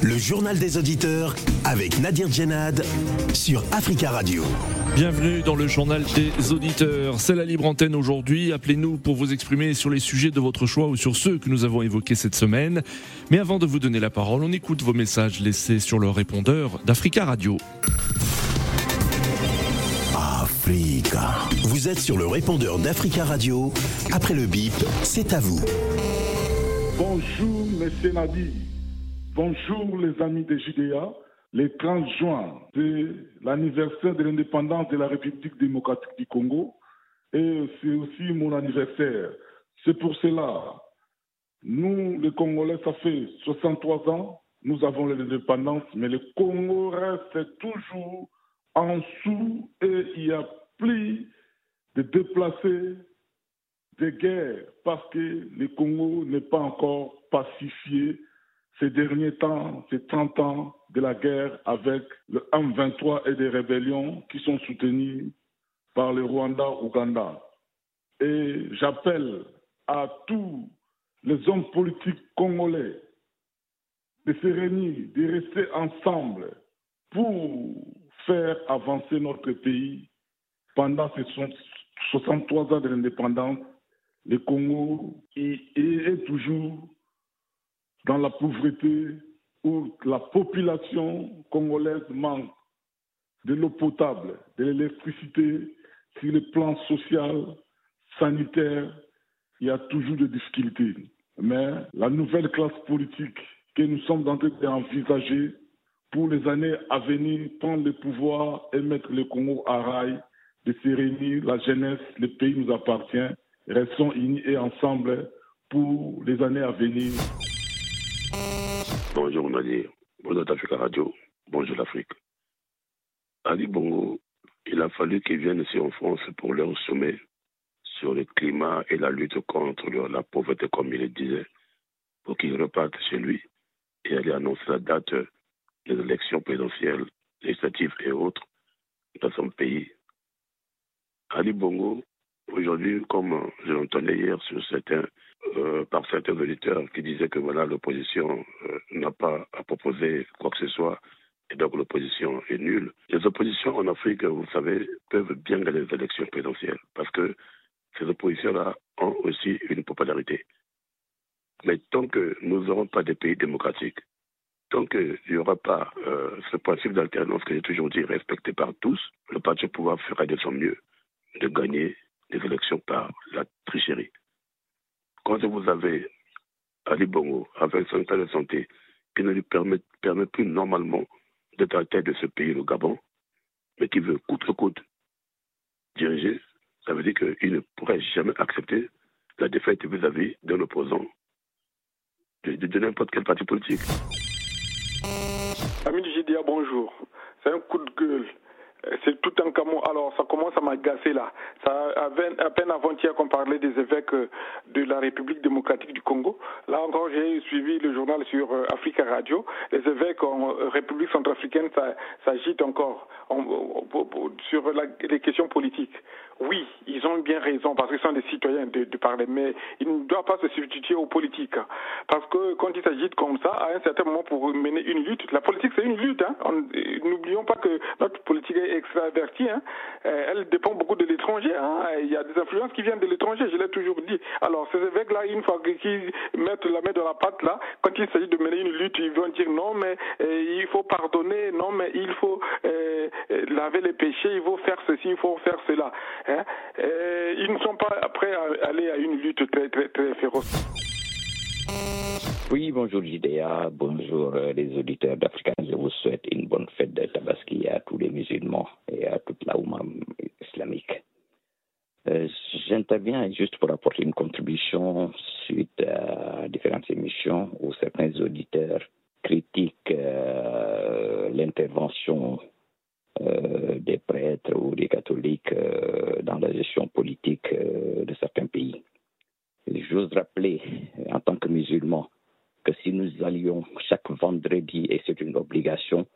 Le journal des auditeurs avec Nadir Djenad sur Africa Radio. Bienvenue dans le journal des auditeurs. C'est la libre antenne aujourd'hui. Appelez-nous pour vous exprimer sur les sujets de votre choix ou sur ceux que nous avons évoqués cette semaine. Mais avant de vous donner la parole, on écoute vos messages laissés sur le répondeur d'Africa Radio. Africa. Vous êtes sur le répondeur d'Africa Radio. Après le bip, c'est à vous. Bonjour, Monsieur Nadi. Bonjour, les amis de Judéa. Le 30 juin, c'est l'anniversaire de l'indépendance de la République démocratique du Congo. Et c'est aussi mon anniversaire. C'est pour cela, nous, les Congolais, ça fait 63 ans, nous avons l'indépendance, mais le Congo reste toujours en dessous et il y a plus de déplacés de guerre parce que le Congo n'est pas encore pacifié ces derniers temps, ces 30 ans de la guerre avec le M23 et des rébellions qui sont soutenues par le Rwanda-Ouganda. Et j'appelle à tous les hommes politiques congolais de se réunir, de rester ensemble pour faire avancer notre pays pendant ces 63 ans de l'indépendance le Congo est toujours dans la pauvreté où la population congolaise manque de l'eau potable, de l'électricité, sur le plan social, sanitaire, il y a toujours des difficultés. Mais la nouvelle classe politique que nous sommes en train d'envisager pour les années à venir, prendre le pouvoir et mettre le Congo à rail, de se réunir, la jeunesse, le pays nous appartient Restons unis et ensemble pour les années à venir. Bonjour Nadir, bonjour Africa Radio, bonjour l'Afrique. Ali Bongo, il a fallu qu'il vienne ici en France pour leur sommet sur le climat et la lutte contre la pauvreté, comme il le disait, pour qu'il reparte chez lui et aller annoncer la date des élections présidentielles, législatives et autres dans son pays. Ali Bongo Aujourd'hui, comme je l'entendais hier sur certains, euh, par certains auditeurs qui disaient que voilà, l'opposition euh, n'a pas à proposer quoi que ce soit et donc l'opposition est nulle. Les oppositions en Afrique, vous savez, peuvent bien gagner les élections présidentielles parce que ces oppositions-là ont aussi une popularité. Mais tant que nous n'aurons pas de pays démocratiques, tant qu'il n'y aura pas euh, ce principe d'alternance que j'ai toujours dit respecté par tous, le parti au pouvoir fera de son mieux de gagner des élections par la tricherie. Quand vous avez Ali Bongo avec son état de santé qui ne lui permet, plus normalement d'être à la tête de ce pays, le Gabon, mais qui veut coûte que coûte diriger, ça veut dire qu'il ne pourrait jamais accepter la défaite vis-à-vis d'un opposant de, n'importe quel parti politique. Ami Gidia, bonjour. C'est un coup de gueule c'est tout un camo. Alors, ça commence à m'agacer là. Ça, à peine avant-hier qu'on parlait des évêques euh, de la République démocratique du Congo. Là encore, j'ai suivi le journal sur euh, Africa Radio. Les évêques en euh, République centrafricaine s'agitent encore sur les questions politiques. Oui, ils ont bien raison parce qu'ils sont des citoyens de, parler, mais ils ne doivent pas se substituer aux politiques. Parce que quand ils s'agitent comme ça, à un certain moment pour mener une lutte, la politique c'est une lutte. Hein. N'oublions pas que notre politique est extravertie. Hein. Euh, elle dépend beaucoup de l'étranger. Hein. Il y a des influences qui viennent de l'étranger, je l'ai toujours dit. Alors ces évêques-là, une fois qu'ils mettent la main dans la pâte, là, quand il s'agit de mener une lutte, ils vont dire non, mais euh, il faut pardonner, non, mais il faut euh, laver les péchés, il faut faire ceci, il faut faire cela. Hein. ils ne sont pas à aller à une lutte très, très, féroce. Oui, bonjour Jidéa, bonjour euh, les auditeurs d'Africa. Je vous souhaite une bonne fête de Tabaski à tous les musulmans et à toute la Oumma islamique. Euh, j'interviens juste pour apporter une contribution suite à différentes émissions où certains auditeurs critiquent euh, l'intervention des prêtres ou des catholiques dans la gestion politique de certains pays. J'ose rappeler, en tant que musulman, que si nous allions chaque vendredi, et c'est une obligation,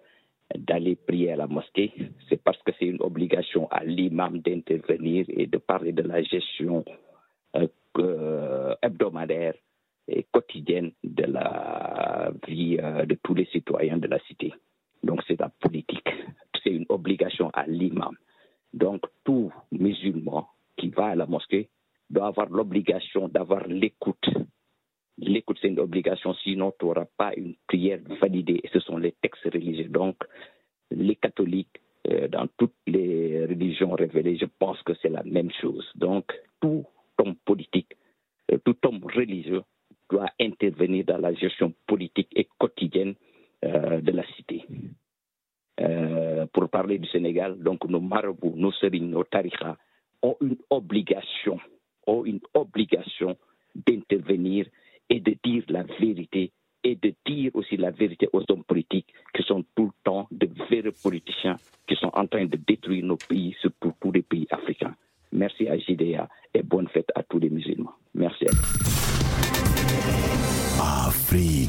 d'aller prier à la mosquée, c'est parce que c'est une obligation à l'imam d'intervenir et de parler de la gestion euh, hebdomadaire et quotidienne de la vie euh, de tous les citoyens de la cité. Donc c'est la politique, c'est une obligation à l'imam. Donc tout musulman qui va à la mosquée doit avoir l'obligation d'avoir l'écoute. L'écoute, c'est une obligation, sinon tu n'auras pas une prière validée. Ce sont les textes religieux. Donc, les catholiques, euh, dans toutes les religions révélées, je pense que c'est la même chose. Donc, tout homme politique, euh, tout homme religieux doit intervenir dans la gestion politique et quotidienne euh, de la cité. Pour parler du Sénégal, donc nos marabouts, nos sérignes, nos tarikhas ont une obligation ont une obligation d'intervenir et de dire la vérité et de dire aussi la vérité aux hommes politiques qui sont tout le temps de vrais politiciens qui sont en train de détruire nos pays, surtout tous les pays africains. Merci à JDA et bonne fête à tous les musulmans. Merci vous.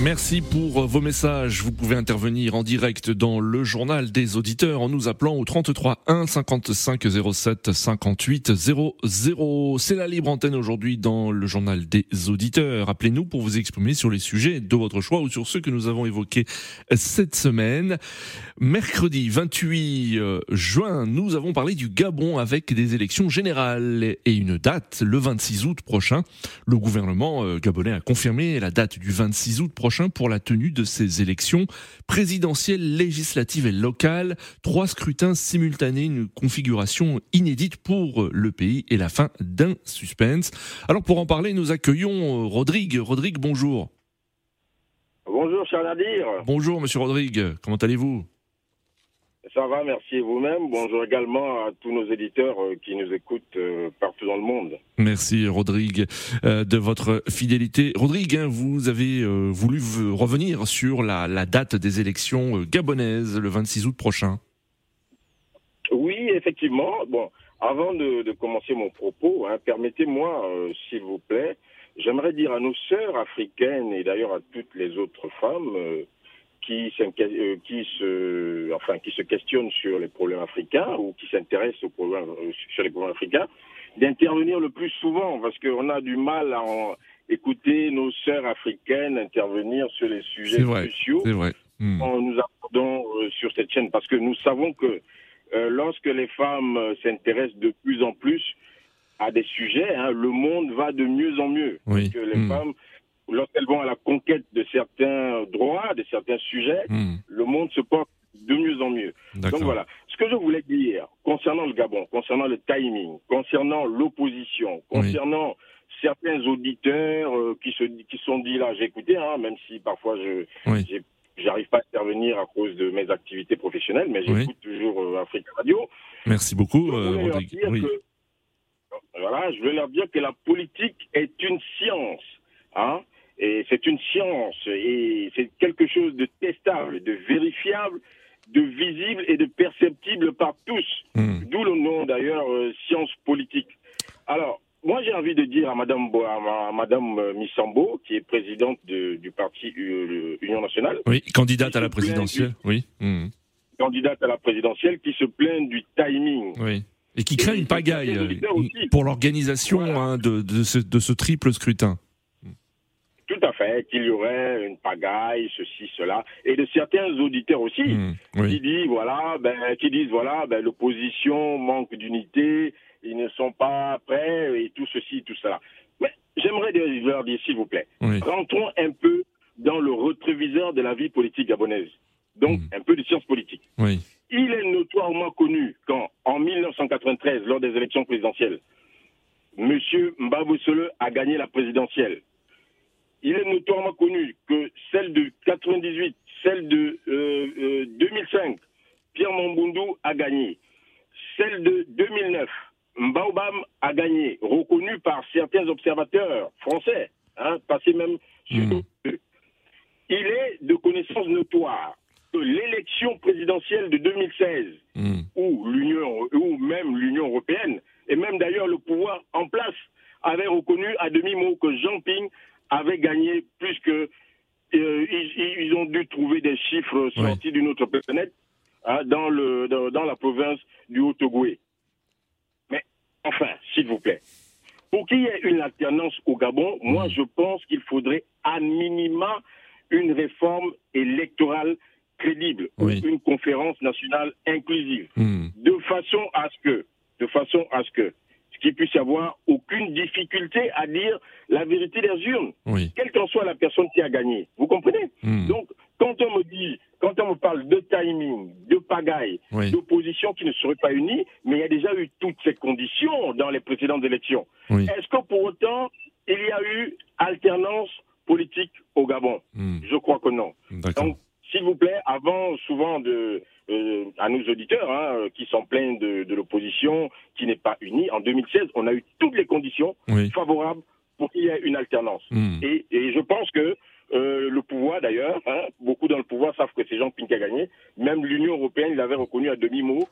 Merci pour vos messages. Vous pouvez intervenir en direct dans le journal des auditeurs en nous appelant au 33 1 55 07 58 00. C'est la libre antenne aujourd'hui dans le journal des auditeurs. Appelez-nous pour vous exprimer sur les sujets de votre choix ou sur ceux que nous avons évoqués cette semaine. Mercredi 28 euh, juin, nous avons parlé du Gabon avec des élections générales et une date le 26 août prochain. Le gouvernement euh, gabonais a confirmé la date du 26 août prochain prochain pour la tenue de ces élections présidentielles, législatives et locales. Trois scrutins simultanés, une configuration inédite pour le pays et la fin d'un suspense. Alors pour en parler, nous accueillons euh, Rodrigue. Rodrigue, bonjour. Bonjour, cher Nadir. Bonjour, monsieur Rodrigue. Comment allez-vous? Ça va, merci vous-même. Bonjour également à tous nos éditeurs euh, qui nous écoutent euh, partout dans le monde. Merci Rodrigue euh, de votre fidélité. Rodrigue, hein, vous avez voulu revenir sur la, date des élections gabonaises le 26 août prochain. Oui, effectivement. Bon, avant de, commencer mon propos, hein, permettez-moi, s'il vous plaît, j'aimerais dire à nos sœurs africaines et d'ailleurs à toutes les autres femmes euh, qui, se, enfin, qui se questionnent sur les problèmes africains ou qui s'intéressent aux problèmes, euh, sur les problèmes africains, d'intervenir le plus souvent parce qu'on a du mal à écouter nos sœurs africaines intervenir sur les sujets sociaux. C'est vrai. Hmm. Nous abordons euh, sur cette chaîne parce que nous savons que lorsque les femmes s'intéressent de plus en plus à des sujets, hein, le monde va de mieux en mieux. Oui. que les hmm. femmes lorsqu'elles vont à la conquête de certains droits, de certains sujets, hmm. le monde se porte de mieux en mieux. Donc voilà. Ce que je voulais dire concernant le Gabon, concernant le timing, concernant l'opposition, concernant certains auditeurs euh, qui se qui sont dit là, j'ai écouté, hein, même si parfois je j'arrive pas à intervenir à cause de mes activités professionnelles, mais j'écoute toujours euh, Afrique Radio. Merci beaucoup, euh, Rodrigue. voilà, je veux leur dire que la politique est une science. Hein et c'est une science et c'est quelque chose de testable, de vérifiable, de visible et de perceptible par tous. Hmm. D'où le nom d'ailleurs euh, science politique. Alors, moi j'ai envie de dire à Madame, à Madame euh, Missambo, qui est présidente du parti euh, Union nationale. Oui, candidate à la présidentielle, oui. Hmm. Candidate à la présidentielle qui se plaint du timing. Oui. Et qui crée une pagaille pour l'organisation hein, de, de, de ce triple scrutin. Qu'il y aurait une pagaille, ceci, cela, et de certains auditeurs aussi mmh, qui disent voilà, ben, qui disent voilà, ben, l'opposition manque d'unité, ils ne sont pas prêts et tout ceci, tout cela. Mais j'aimerais leur dire s'il vous plaît, rentrons un peu dans le rétroviseur de la vie politique gabonaise, donc mmh. un peu de science politique. Il est notoirement connu qu'en en 1993, lors des élections présidentielles, M. Mbaboussole a gagné la présidentielle il est notoirement connu que celle de 98, celle de 2005, euh, euh, Pierre Mambundu a gagné. Celle de 2009, Mbaobam a gagné, reconnu par certains observateurs français, hein, passé même sur mmh. Il est de connaissance notoire que l'élection présidentielle de 2016, mmh. où l'Union, ou même l'Union européenne, et même d'ailleurs le pouvoir en place, avait reconnu à demi-mot que Jean Ping avait gagné plus que euh, ils, ont dû trouver des chiffres sortis d'une autre planète hein, dans, le, dans, la province du Haut-Togoé. Mais enfin, s'il vous plaît, pour qu'il y ait une alternance au Gabon, moi je pense qu'il faudrait à minima une réforme électorale crédible, une conférence nationale inclusive, hmm. de façon à ce que, de façon à ce que qu'il puisse y avoir aucune difficulté à dire la vérité des urnes, quelle qu'en soit la personne qui a gagné. Vous comprenez hmm. Donc, quand on me dit, quand on me parle de timing, de pagaille, d'opposition qui ne serait pas unie, mais il y a déjà eu toutes ces conditions dans les précédentes élections. Est-ce que pour autant, il y a eu alternance politique au Gabon? Hmm. Je crois que non. Donc, s'il vous plaît, avant souvent de euh, à nos auditeurs hein, euh, qui s'en plaignent de, de l'opposition qui n'est pas unie, en 2016, on a eu toutes les conditions favorables pour qu'il y ait une alternance. Hmm. Et, et, je pense que euh, le pouvoir, d'ailleurs, hein, beaucoup dans le pouvoir savent que c'est Jean-Ping qui a gagné. Même l'Union européenne, il avait reconnu à demi-mot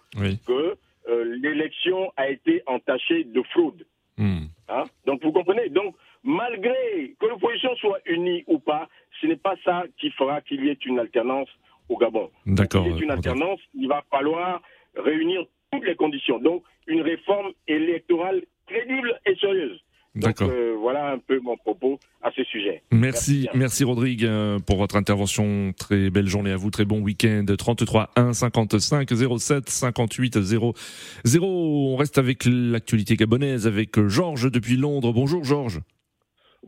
que euh, l'élection a été entachée de fraude. Hmm. Hein? Donc vous comprenez? Donc malgré que l'opposition soit unie ou pas, ce n'est pas ça qui fera qu'il y ait une alternance au Gabon. D'accord. S'il y ait une alternance, il va falloir réunir toutes les conditions. Donc, une réforme électorale crédible et sérieuse. D'accord. Euh, voilà un peu mon propos à ce sujet. Merci, merci, Rodrigue euh, pour votre intervention. Très belle journée à vous, très bon week-end. 33 1 55 07 58 0 0. On reste avec l'actualité gabonaise avec Georges depuis Londres. Bonjour Georges.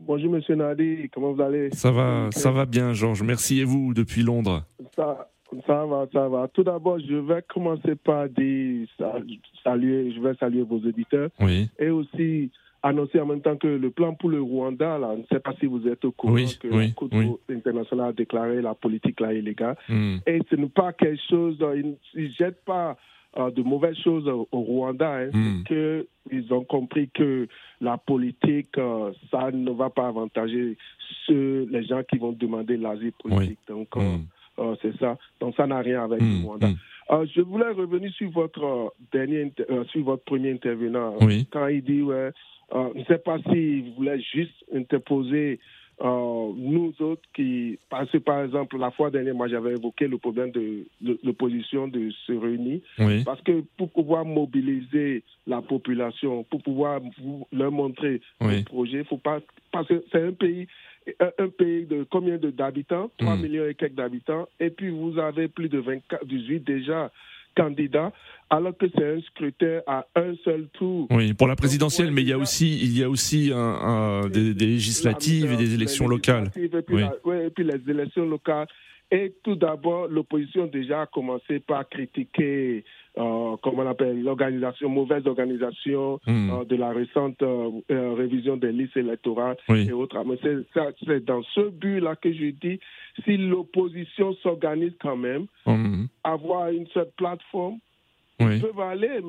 Bonjour Monsieur Nadi, comment vous allez? Ça va, ça va bien Georges. Merci et vous depuis Londres Ça, ça va, ça va. Tout d'abord, je vais commencer par dire saluer, je vais saluer vos auditeurs oui. et aussi annoncer en même temps que le plan pour le Rwanda, là, je ne sais pas si vous êtes au courant que oui, la Cour internationale a déclaré la politique là illégale. Hmm. Et ce n'est pas quelque chose, ils ne jettent pas de mauvaises choses au, Rwanda, hein, hmm. qu'ils ont compris que la politique, euh, ça ne va pas avantager ceux, les gens qui vont demander l'asile politique. Donc, euh, hmm. c'est ça. Donc, ça n'a rien avec le hmm. Rwanda. je voulais revenir sur votre dernier, sur votre premier intervenant quand il dit ouais, je ne sais pas s'il voulait juste interposer euh, nous autres qui, parce que par exemple, la fois dernière, moi j'avais évoqué le problème de, l'opposition de se réunir, parce que pour pouvoir mobiliser la population, pour pouvoir leur montrer le projet, faut pas, parce que c'est un pays, un, pays de combien d'habitants? 3 hmm. millions et quelques d'habitants, et puis vous avez plus de 24, 18 déjà candidats, alors que c'est un scrutin à un seul tour. Oui, pour la présidentielle, mais il y a aussi, il y a aussi un, des, législatives et des élections locales. Et puis, et puis les élections locales. Et tout d'abord, l'opposition déjà a commencé par critiquer, euh, comment on appelle, l'organisation, mauvaise organisation hmm. euh, de la récente euh, révision des listes électorales et autres. Mais c'est dans ce but-là que je dis, si l'opposition s'organise quand même, hmm. avoir une seule plateforme, ils peuvent aller.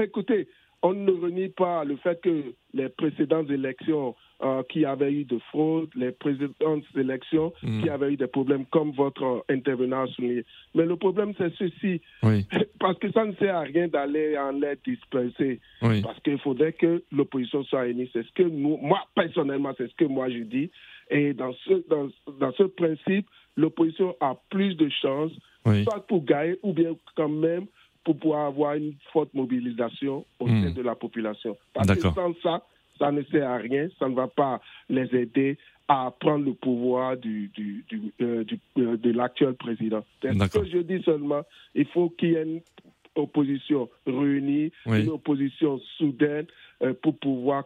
écoutez, on ne renie pas le fait que les précédentes élections euh, qui avaient eu de fraude, les précédentes élections mm. qui avaient eu des problèmes, comme votre intervenant a souligné. Mais le problème, c'est ceci. Parce que ça ne sert à rien d'aller en l'air disperser. Parce qu'il faudrait que l'opposition soit unie. C'est ce que nous, moi, personnellement, c'est ce que moi je dis. Et dans ce, dans, dans ce principe, l'opposition a plus de chances, soit pour gagner ou bien quand même pour pouvoir avoir une forte mobilisation au sein hmm. de la population. Parce que sans ça, ça ne sert à rien, ça ne va pas les aider à prendre le pouvoir du, du, du, euh, euh, de l'actuel président. C'est ce que je dis seulement, il faut qu'il y ait une opposition réunie, une opposition soudaine euh, pour pouvoir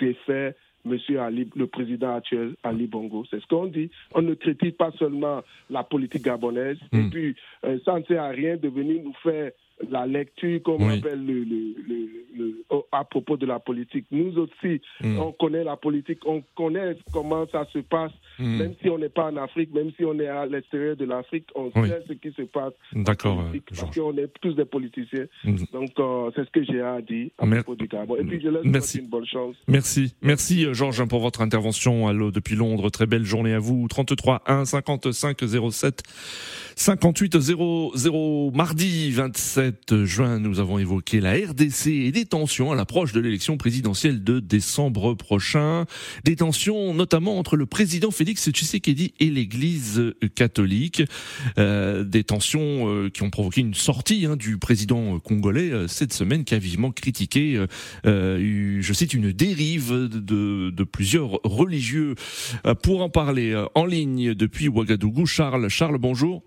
défaire Monsieur Ali, le président actuel, Ali Bongo. C'est ce qu'on dit. On ne critique pas seulement la politique gabonaise. Et hmm. puis, euh, ça ne sert à rien de venir nous faire la lecture, comme on appelle le, le, à propos de la politique. Nous aussi, hmm. on connaît la politique, on connaît comment ça se passe, hmm. même si on n'est pas en Afrique, même si on est à l'extérieur de l'Afrique, on sait ce qui se passe. D'accord. Euh, parce qu'on est tous des politiciens. Hmm. Donc, euh, c'est ce que j'ai à dire à propos du Gabon. Et puis, je laisse Merci. une bonne chance. Merci. Merci, euh, Georges, pour votre intervention. Allô, depuis Londres. Très belle journée à vous. 33 1 55 07 58 00 mardi 27 27 juin, nous avons évoqué la RDC et des tensions à l'approche de l'élection présidentielle de décembre prochain. Des tensions notamment entre le président Félix Tshisekedi et l'Église catholique. Euh, des tensions euh, qui ont provoqué une sortie hein, du président congolais euh, cette semaine qui a vivement critiqué, je cite, une dérive de, de plusieurs religieux. pour en parler en ligne depuis Ouagadougou, Charles. Charles, bonjour.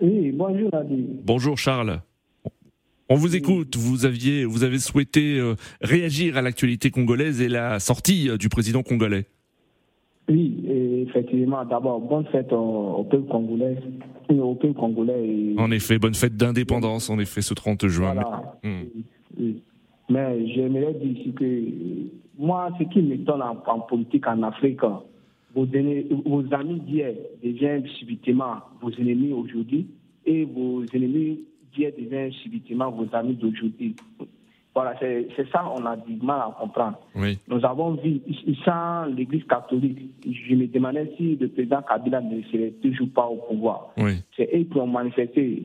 Oui, bonjour Adi. Bonjour Charles. On vous écoute. Vous aviez, vous avez souhaité euh, réagir à l'actualité congolaise et la sortie euh, du président congolais. Oui, effectivement. D'abord, bonne fête au, peuple congolais, au peuple congolais. En effet, bonne fête d'indépendance. En effet, ce 30 juin. Voilà. Hmm. Mais j'aimerais dire ici que moi, ce qui m'étonne en, en, politique en Afrique, vos, vos amis d'hier deviennent subitement vos ennemis aujourd'hui et vos ennemis d'hier deviennent subitement vos amis d'aujourd'hui. Voilà, c'est ça, on a du mal à comprendre. Nous avons vu, sans l'Église catholique, je me demandais si le président Kabila ne serait toujours pas au pouvoir. C'est eux qui ont manifesté,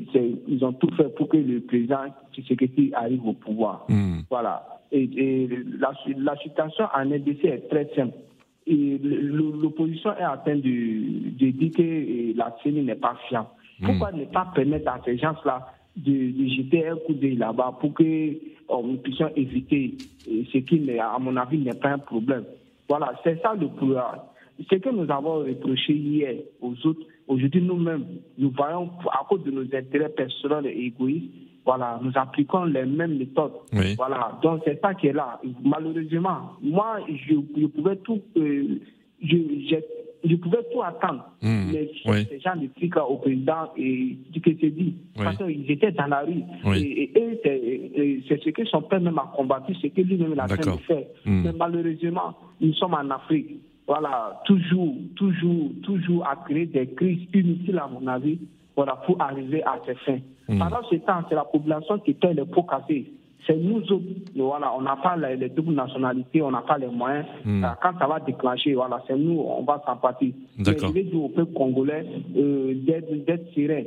ils ont tout fait pour que le président Tshisekedi arrive au pouvoir. Hmm. Voilà. Et, la, la situation en RDC est très simple l'opposition est en train de, de, dire que la CENI n'est pas fiable. Hmm. Pourquoi ne pas permettre à ces gens-là de, jeter un coup d'œil là-bas pour que oh, nous puissions éviter ce qui, à mon avis, n'est pas un problème. Voilà, c'est ça le problème. Ce que nous avons reproché hier aux autres, aujourd'hui nous-mêmes, nous voyons à cause de nos intérêts personnels et égoïstes, voilà, nous appliquons les mêmes méthodes. Voilà, donc c'est ça qui est là. Malheureusement, moi, je, pouvais tout, euh, je, je, pouvais tout attendre. Hmm. Mais ces gens trucs au président et du que c'est dit, parce qu'ils étaient dans la rue. Et, c'est ce que son père même a combattu, c'est que lui-même a fait de faire. Mais malheureusement, nous sommes en Afrique. Voilà, toujours, toujours, toujours à créer des crises inutiles à mon avis voilà, pour arriver à ces fins. Hmm. Pendant ce temps, c'est la population qui paie les pots cassés. C'est nous autres, voilà, on n'a pas les, doubles nationalités, on n'a pas les moyens. Hmm. Quand ça va déclencher, voilà, c'est nous, on va s'en partir. D'accord. Je vais dire au peuple congolais euh, d'être serein.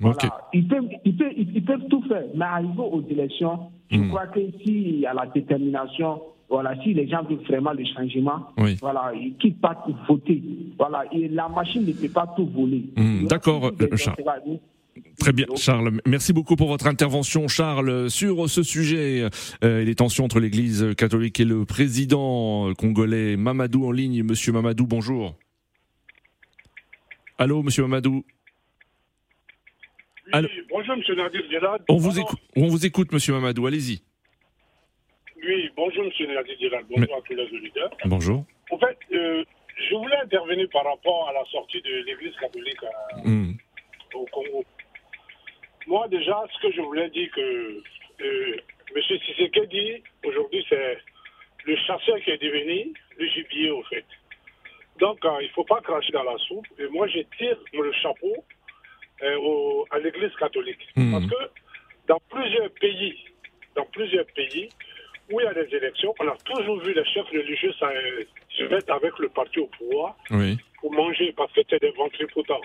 Voilà. Ils, peuvent, ils, peuvent, ils, peuvent, tout faire, mais arriver aux élections, je hmm. crois que s'il y a la détermination, voilà, si les gens veulent vraiment le changement, voilà, ils quittent pas voter. Voilà, et la machine ne peut pas tout voler. D'accord, Très bien, Charles. Merci beaucoup pour votre intervention, Charles, sur ce sujet, euh, les tensions entre l'Église catholique et le président congolais Mamadou en ligne. Monsieur Mamadou, bonjour. Allô, Monsieur Mamadou. Oui, bonjour, Monsieur Nadir On vous, écoute, on vous écoute, Monsieur Mamadou. Allez-y. Oui, bonjour, Monsieur Nadir Bonjour à tous les auditeurs. Bonjour. En fait, euh, je voulais intervenir par rapport à la sortie de l'Église catholique hmm. au Congo. Moi, déjà, ce que je voulais dire que euh, M. dit aujourd'hui, c'est le chasseur qui est devenu le gibier, au fait. Donc, euh, il ne faut pas cracher dans la soupe. Et moi, je tire le chapeau euh, à l'Église catholique. Hmm. Parce que dans plusieurs pays, dans plusieurs pays où il y a des élections, on a toujours vu les chefs religieux se mettre avec le parti au pouvoir pour manger, parce que c'est des ventripotents.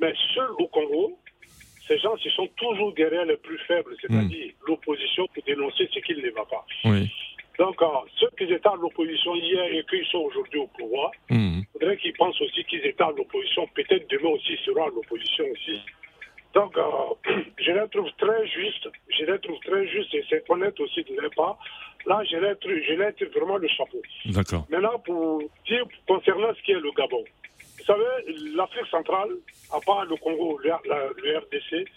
Mais seul au Congo, ces gens, ce sont toujours derrière les plus faibles, c'est-à-dire hmm. l'opposition pour dénoncer ce qui ne va pas. Donc, euh, ceux qui étaient à l'opposition hier et qui sont aujourd'hui au pouvoir, il hmm. faudrait qu'ils pensent aussi qu'ils étaient à l'opposition. Peut-être demain aussi seront à l'opposition aussi. Donc, euh, je les trouve très juste. Je les trouve très juste et c'est honnête aussi de leur part. Là, je les trouve, je vraiment le chapeau. D'accord. Maintenant, pour dire concernant ce qui est le Gabon, vous savez, l'Afrique centrale, à part le Congo, le, RDC,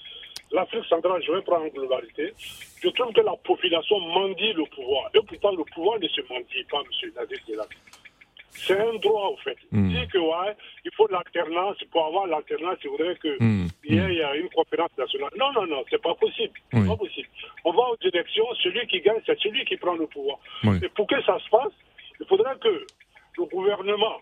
l'Afrique centrale, je vais prendre en globalité, je trouve que la population mendie le pouvoir. Et pourtant, le pouvoir ne se mendie pas, M. Nadir C'est un droit, au fait. Mm. Dit que, ouais, il faut l'alternance. Pour avoir l'alternance, il faudrait qu'il mm. y ait une conférence nationale. Non, non, non, c'est pas possible. C'est pas possible. On va aux élections, celui qui gagne, c'est celui qui prend le pouvoir. Et pour que ça se passe, il faudrait que le gouvernement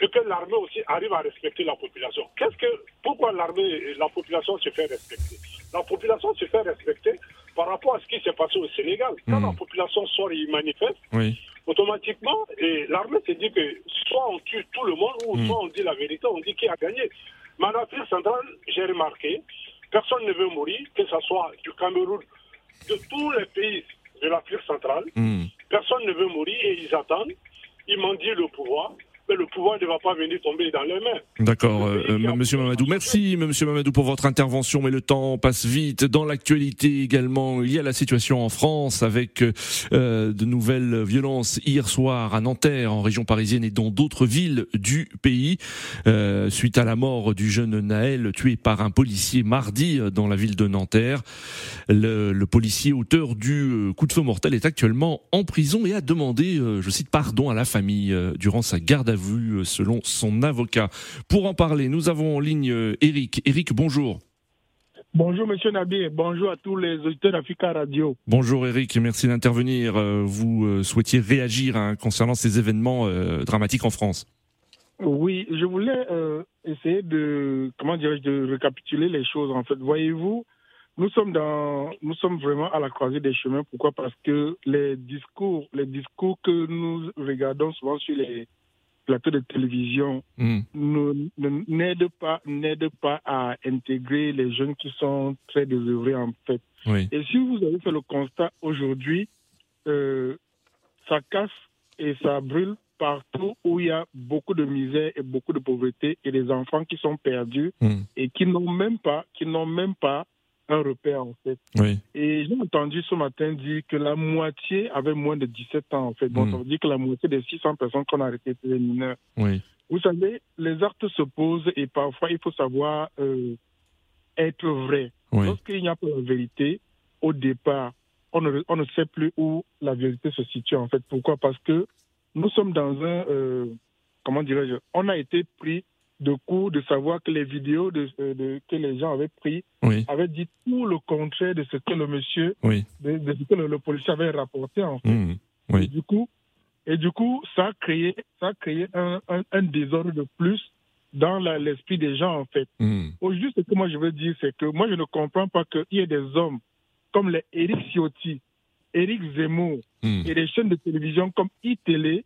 et que l'armée aussi arrive à respecter la population. Qu'est-ce que, pourquoi l'armée et la population se fait respecter? La population se fait respecter par rapport à ce qui s'est passé au Sénégal. Quand hmm. la population sort et manifeste, automatiquement, l'armée se dit que soit on tue tout le monde, ou hmm. soit on dit la vérité, on dit qui a gagné. Mais en Afrique centrale, j'ai remarqué, Personne ne veut mourir, que ce soit du Cameroun, de tous les pays de l'Afrique centrale. Hmm. Personne ne veut mourir et ils attendent. Ils mendient le pouvoir le pouvoir ne va pas venir tomber dans les mains. D'accord, euh, euh, Monsieur Mamadou. Merci, Monsieur Mamadou, pour votre intervention. Mais le temps passe vite. Dans l'actualité également, il y a la situation en France avec euh, de nouvelles violences hier soir à Nanterre, en région parisienne et dans d'autres villes du pays, suite à la mort du jeune Naël tué par un policier mardi dans la ville de Nanterre. Le, le policier auteur du coup de feu mortel est actuellement en prison et a demandé, je cite, pardon à la famille durant sa garde à vu euh, selon son avocat. Pour en parler, nous avons en ligne Eric. Euh, Eric, bonjour. Bonjour Monsieur Nabi bonjour à tous les auditeurs d'Africa Radio. Bonjour Eric, merci d'intervenir. Euh, vous souhaitiez réagir hein, concernant ces événements dramatiques en France. Oui, je voulais essayer de comment dirais-je de récapituler les choses en fait. Voyez-vous, nous sommes dans nous sommes vraiment à la croisée des chemins. Pourquoi? Parce que les discours les discours que nous regardons souvent sur les plateau de télévision hmm. n'aide pas, pas à intégrer les jeunes qui sont très désœuvrés en fait. Et si vous avez fait le constat aujourd'hui, euh, ça casse et ça brûle partout où il y a beaucoup de misère et beaucoup de pauvreté et des enfants qui sont perdus hmm. et qui n'ont même pas, qui n'ont même pas un repère en fait. Et j'ai entendu ce matin dire que la moitié avait moins de 17 ans en fait. Bon, hmm. ça veut dire que la moitié des 600 personnes qu'on a arrêtées étaient des mineurs. Vous savez, les actes se posent et parfois il faut savoir euh, être vrai. Lorsqu'il n'y a pas la vérité, au départ, on ne, on ne, sait plus où la vérité se situe en fait. Pourquoi? Parce que nous sommes dans un, euh, comment dirais-je, on a été pris de coup de savoir que les vidéos de, que les gens avaient pris avaient dit tout le contraire de ce que le monsieur, de, ce que le, policier avait rapporté en fait. Mmh. Et du coup, et du coup, ça a créé, ça a créé un, un, désordre de plus dans l'esprit des gens en fait. Mmh. Aujourd'hui, ce que moi je veux dire, c'est que moi je ne comprends pas qu'il y ait des hommes comme les Eric Ciotti, Eric Zemmour mmh. et des chaînes de télévision comme iTélé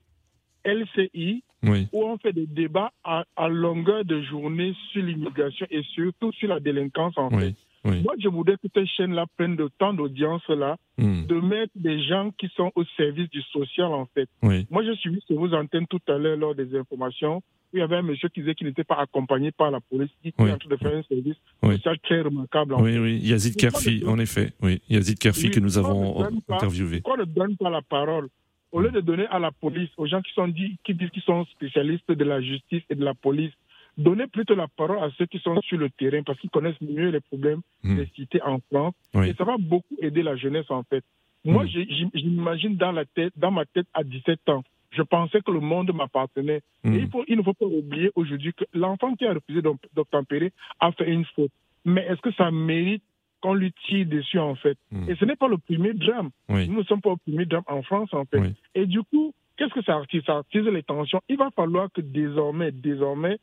LCI, où on fait des débats à, longueur de journée sur l'immigration et surtout sur la délinquance en fait. Moi, je voudrais que ces chaînes-là prennent le temps d'audience-là, hmm. de mettre des gens qui sont au service du social, en fait. Moi, je suis vu sur vos antennes tout à l'heure lors des informations. où Il y avait un monsieur qui disait qu'il n'était pas accompagné par la police, qui était en train de faire un service social très remarquable. En oui, oui, Yazid Kerfi, en effet. Oui, Yazid Kerfi que nous avons interviewé. Pourquoi ne donne pas la parole au lieu de donner à la police, aux gens qui, sont dit, qui disent qu'ils sont spécialistes de la justice et de la police, donnez plutôt la parole à ceux qui sont sur le terrain parce qu'ils connaissent mieux les problèmes hmm. des cités en France. Et ça va beaucoup aider la jeunesse en fait. Moi, hmm. j'imagine dans, la tête, dans ma tête à 17 ans, je pensais que le monde m'appartenait. Il, il ne faut pas oublier aujourd'hui que l'enfant qui a refusé d'obtempérer a fait une faute. Mais est-ce que ça mérite qu'on lui tire dessus, en fait. Hmm. Et ce n'est pas le premier drame. Nous ne sommes pas au premier drame en France, en fait. Et du coup, qu'est-ce que ça attise? Ça attise les tensions. Il va falloir que désormais, désormais,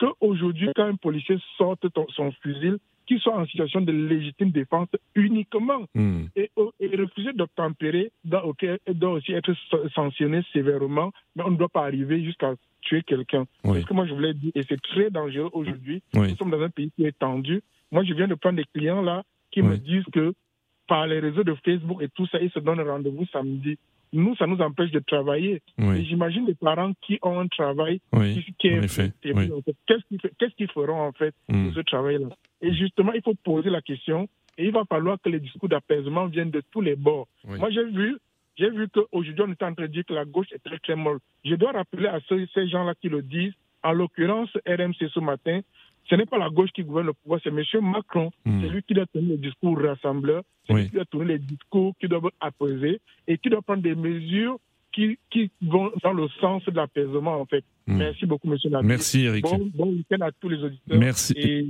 qu'aujourd'hui, quand un policier sorte son fusil, qu'il soit en situation de légitime défense uniquement. Hmm. Et, refuser d'obtempérer doit, doit aussi être sanctionné sévèrement, mais on ne doit pas arriver jusqu'à tuer quelqu'un. C'est ce que moi je voulais dire, et c'est très dangereux aujourd'hui. Nous sommes dans un pays qui est tendu. Moi, je viens de prendre des clients là qui me disent que par les réseaux de Facebook et tout ça, ils se donnent rendez-vous samedi. Nous, ça nous empêche de travailler. j'imagine les parents qui ont un travail qui, est Qu'est-ce qu'ils feront en fait mm. de ce travail-là? Et justement, il faut poser la question et il va falloir que les discours d'apaisement viennent de tous les bords. Moi, j'ai vu j'ai vu qu'aujourd'hui, on est en train de dire que la gauche est très, très molle. Je dois rappeler à ceux, ces gens-là qui le disent, en l'occurrence, RMC ce matin, ce n'est pas la gauche qui gouverne le pouvoir, c'est M. Macron. Hmm. C'est lui qui doit tenir le discours rassembleur, c'est lui qui doit tenir les discours qui doivent apposer et qui doit prendre des mesures qui, qui vont dans le sens de l'apaisement, en fait. Hmm. Merci beaucoup, monsieur Nabil. Merci, Eric. Bon, bon week-end à tous les auditeurs. Merci. Et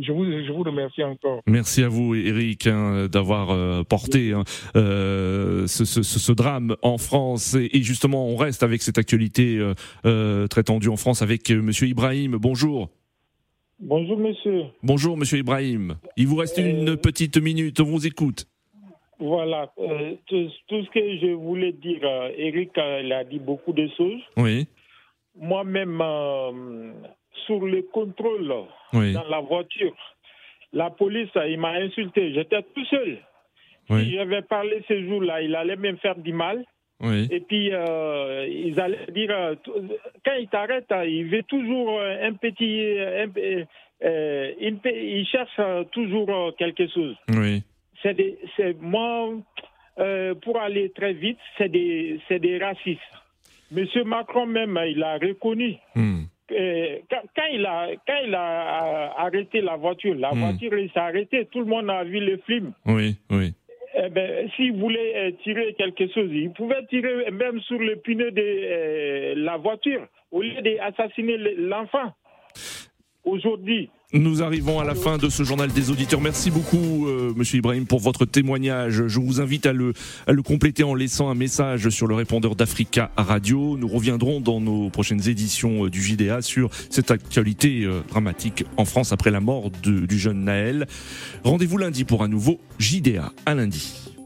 je, vous, je vous, remercie encore. Merci à vous, Eric, hein, d'avoir euh, porté hein, euh, ce, ce, ce, drame en France. Et, et, justement, on reste avec cette actualité euh, très tendue en France avec monsieur Ibrahim. Bonjour. Bonjour monsieur. Bonjour monsieur Ibrahim. Il vous reste une euh, petite minute, on vous écoute. Voilà, euh, tout, ce que je voulais dire, euh, Eric a dit beaucoup de choses. Oui. Moi-même, sur le contrôle dans la voiture, la police, il m'a insulté. J'étais tout seul. Si j'avais parlé ce jour-là, il allait me faire du mal. Et puis, euh, ils allaient dire, euh, quand il t'arrête, hein, il veut toujours un petit. Euh, il, cherche toujours quelque chose. Oui. C'est moi, pour aller très vite, c'est des, des racistes. Monsieur Macron même, il a reconnu. Hmm. Quand, il a, quand il a arrêté la voiture, la hmm. voiture s'est arrêtée, tout le monde a vu le film. Oui, oui eh ben, s'il voulait euh, tirer quelque chose, il pouvait tirer même sur le pneu de euh, la voiture au lieu d'assassiner l'enfant. Aujourd'hui, nous arrivons à la fin de ce journal des auditeurs. Merci beaucoup, euh, Monsieur Ibrahim, pour votre témoignage. Je vous invite à le, à le compléter en laissant un message sur le répondeur d'Africa Radio. Nous reviendrons dans nos prochaines éditions du JDA sur cette actualité dramatique en France après la mort du jeune Naël. Rendez-vous lundi pour un nouveau JDA. À lundi.